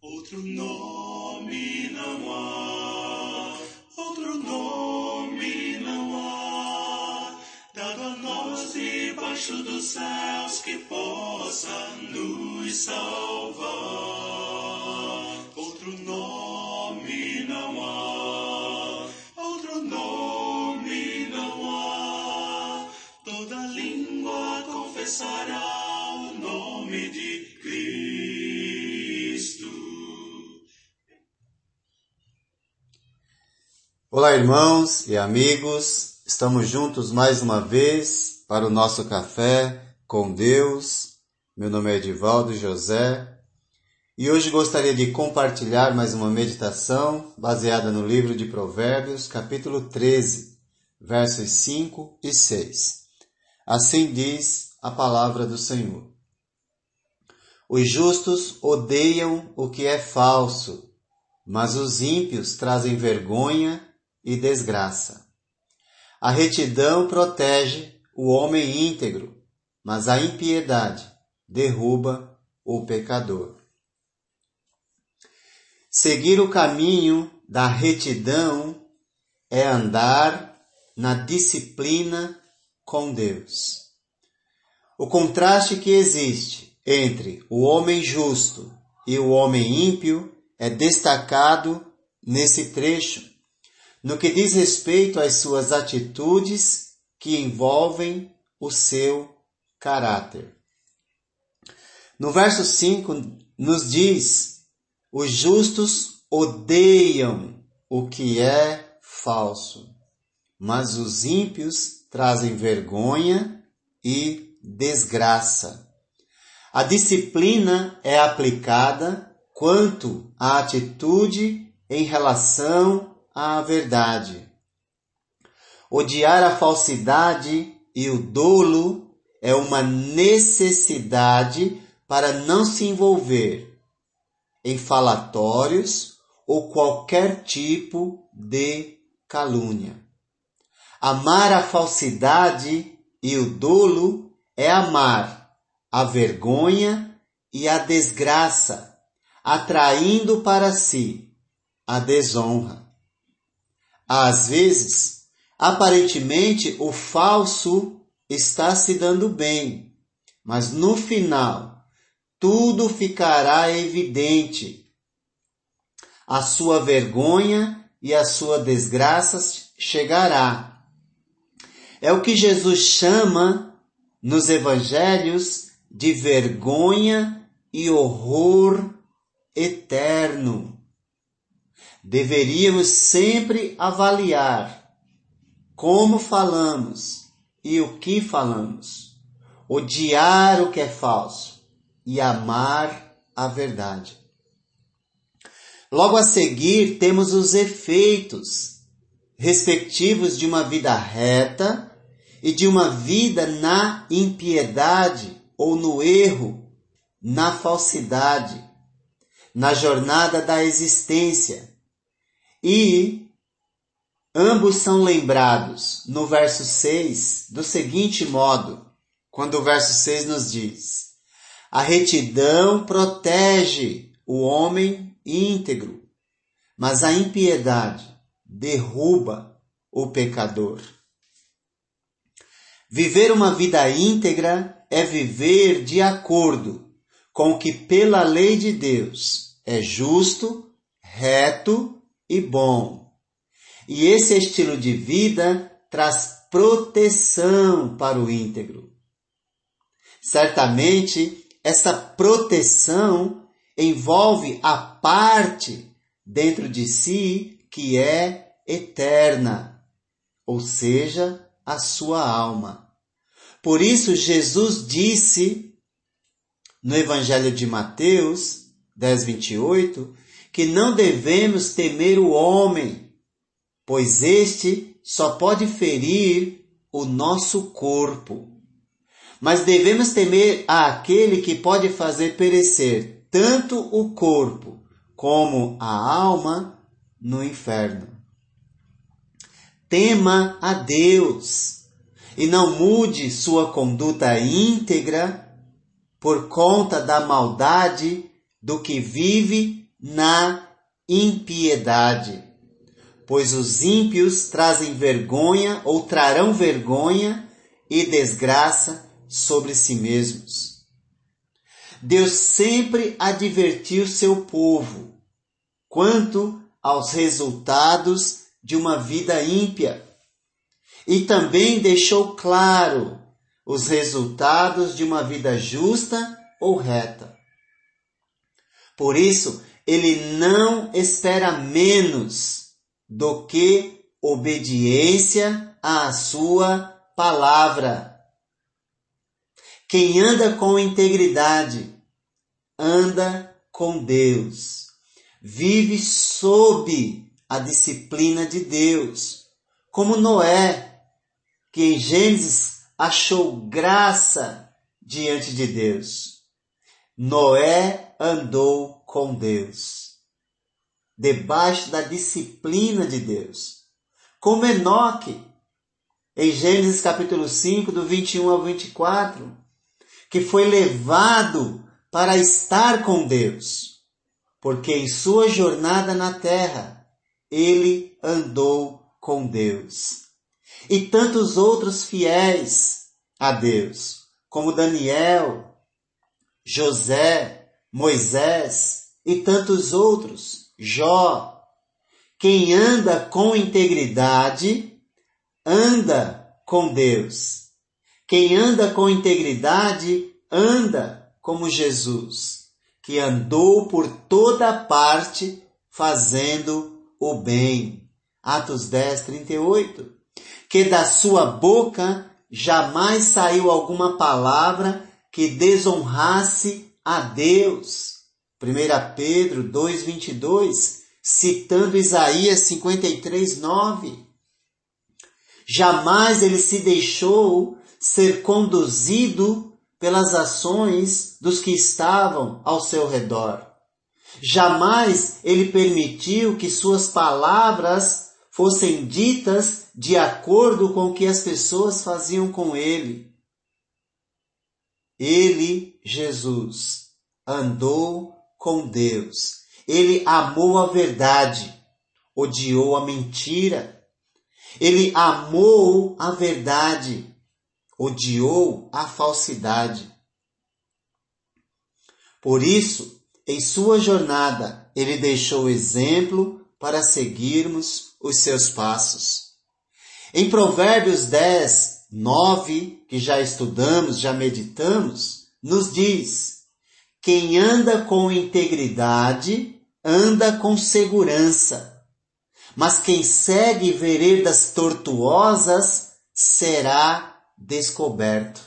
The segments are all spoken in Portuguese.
Outro nome não há, outro nome não há, dado a nós debaixo dos céus que possa nos salvar. Outro nome não há, outro nome não há, toda língua confessará o nome de Olá, irmãos e amigos, estamos juntos mais uma vez para o nosso café com Deus. Meu nome é Edivaldo José e hoje gostaria de compartilhar mais uma meditação baseada no livro de Provérbios, capítulo 13, versos 5 e 6. Assim diz a palavra do Senhor. Os justos odeiam o que é falso, mas os ímpios trazem vergonha e desgraça. A retidão protege o homem íntegro, mas a impiedade derruba o pecador. Seguir o caminho da retidão é andar na disciplina com Deus. O contraste que existe entre o homem justo e o homem ímpio é destacado nesse trecho no que diz respeito às suas atitudes que envolvem o seu caráter. No verso 5 nos diz: os justos odeiam o que é falso, mas os ímpios trazem vergonha e desgraça. A disciplina é aplicada quanto à atitude em relação à verdade. Odiar a falsidade e o dolo é uma necessidade para não se envolver em falatórios ou qualquer tipo de calúnia. Amar a falsidade e o dolo é amar a vergonha e a desgraça, atraindo para si a desonra. Às vezes, aparentemente o falso está se dando bem, mas no final tudo ficará evidente. A sua vergonha e a sua desgraça chegará. É o que Jesus chama nos evangelhos de vergonha e horror eterno deveríamos sempre avaliar como falamos e o que falamos, odiar o que é falso e amar a verdade. Logo a seguir, temos os efeitos respectivos de uma vida reta e de uma vida na impiedade ou no erro, na falsidade, na jornada da existência e ambos são lembrados no verso 6 do seguinte modo, quando o verso 6 nos diz: A retidão protege o homem íntegro, mas a impiedade derruba o pecador. Viver uma vida íntegra é viver de acordo com o que pela lei de Deus é justo, reto e bom. E esse estilo de vida traz proteção para o íntegro. Certamente, essa proteção envolve a parte dentro de si que é eterna, ou seja, a sua alma. Por isso, Jesus disse no Evangelho de Mateus 10, 28, que não devemos temer o homem, pois este só pode ferir o nosso corpo. Mas devemos temer aquele que pode fazer perecer tanto o corpo como a alma no inferno. Tema a Deus e não mude sua conduta íntegra por conta da maldade do que vive na impiedade, pois os ímpios trazem vergonha ou trarão vergonha e desgraça sobre si mesmos. Deus sempre advertiu seu povo quanto aos resultados de uma vida ímpia e também deixou claro os resultados de uma vida justa ou reta. Por isso, ele não espera menos do que obediência à sua palavra. Quem anda com integridade, anda com Deus, vive sob a disciplina de Deus, como Noé, que em Gênesis achou graça diante de Deus. Noé andou com Deus, debaixo da disciplina de Deus. Como Enoque, em Gênesis capítulo 5, do 21 ao 24, que foi levado para estar com Deus, porque em sua jornada na terra ele andou com Deus. E tantos outros fiéis a Deus, como Daniel, José, Moisés e tantos outros, Jó. Quem anda com integridade, anda com Deus. Quem anda com integridade, anda como Jesus, que andou por toda parte fazendo o bem. Atos 10, 38. Que da sua boca jamais saiu alguma palavra que desonrasse a Deus. 1 Pedro 2, 22, citando Isaías 53, 9. Jamais ele se deixou ser conduzido pelas ações dos que estavam ao seu redor. Jamais ele permitiu que suas palavras fossem ditas de acordo com o que as pessoas faziam com ele. Ele, Jesus, andou com Deus. Ele amou a verdade, odiou a mentira. Ele amou a verdade, odiou a falsidade. Por isso, em sua jornada, ele deixou exemplo para seguirmos os seus passos. Em Provérbios 10, 9, que já estudamos, já meditamos, nos diz: quem anda com integridade anda com segurança, mas quem segue veredas tortuosas será descoberto.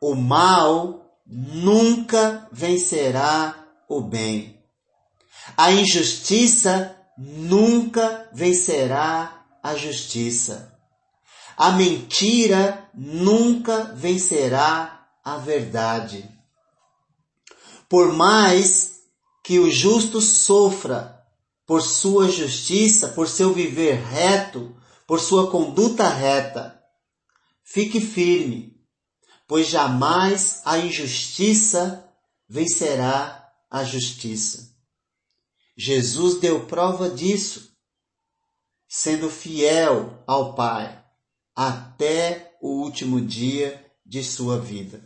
O mal nunca vencerá o bem. A injustiça nunca vencerá a justiça. A mentira nunca vencerá a verdade. Por mais que o justo sofra por sua justiça, por seu viver reto, por sua conduta reta, Fique firme, pois jamais a injustiça vencerá a justiça. Jesus deu prova disso, sendo fiel ao Pai até o último dia de sua vida.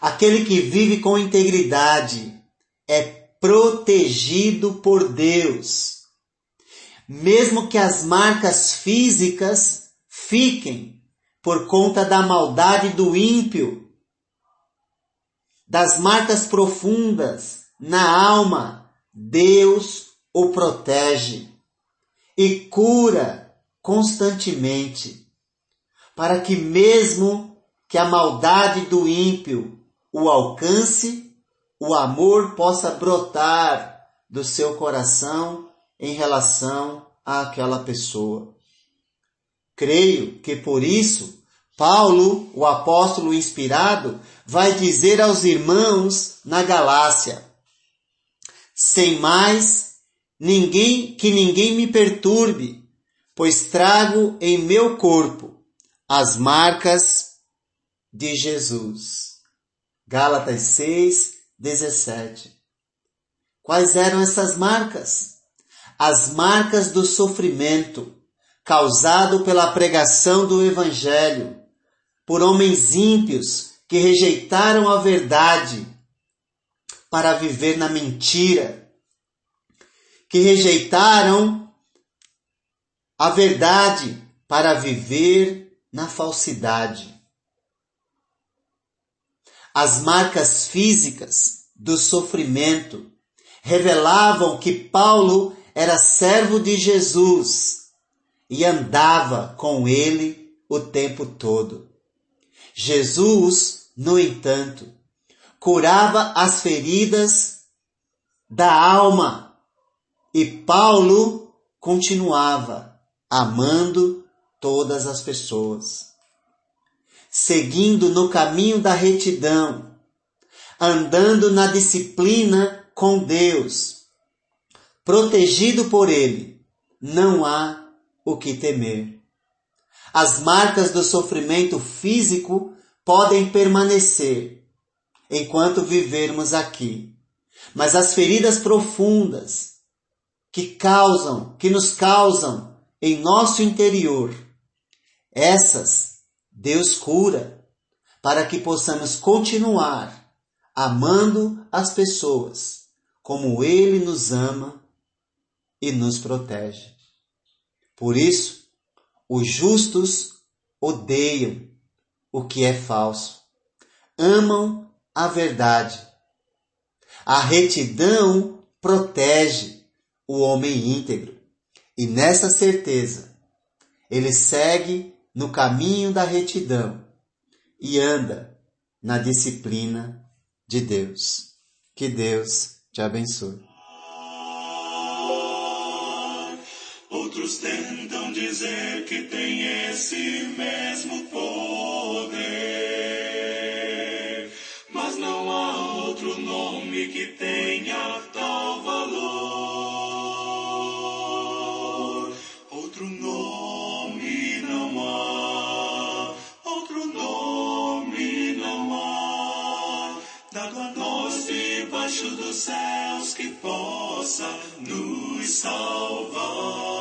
Aquele que vive com integridade é protegido por Deus. Mesmo que as marcas físicas fiquem por conta da maldade do ímpio, das marcas profundas na alma, Deus o protege e cura constantemente, para que mesmo que a maldade do ímpio o alcance, o amor possa brotar do seu coração em relação àquela pessoa. Creio que por isso Paulo, o apóstolo inspirado, vai dizer aos irmãos na Galácia: sem mais, ninguém que ninguém me perturbe, pois trago em meu corpo as marcas de Jesus. Gálatas 6, 17. Quais eram essas marcas? As marcas do sofrimento causado pela pregação do Evangelho por homens ímpios que rejeitaram a verdade para viver na mentira, que rejeitaram a verdade para viver na falsidade. As marcas físicas do sofrimento revelavam que Paulo era servo de Jesus e andava com ele o tempo todo. Jesus, no entanto, curava as feridas da alma e Paulo continuava amando todas as pessoas, seguindo no caminho da retidão, andando na disciplina com Deus, protegido por Ele, não há o que temer. As marcas do sofrimento físico podem permanecer enquanto vivermos aqui, mas as feridas profundas que causam, que nos causam em nosso interior, essas Deus cura para que possamos continuar amando as pessoas como Ele nos ama e nos protege. Por isso, os justos odeiam o que é falso, amam a verdade. A retidão protege o homem íntegro e nessa certeza ele segue no caminho da retidão e anda na disciplina de Deus. Que Deus te abençoe. Outros tentam dizer que tem esse mesmo poder, debaixo dos céus que possa nos salvar.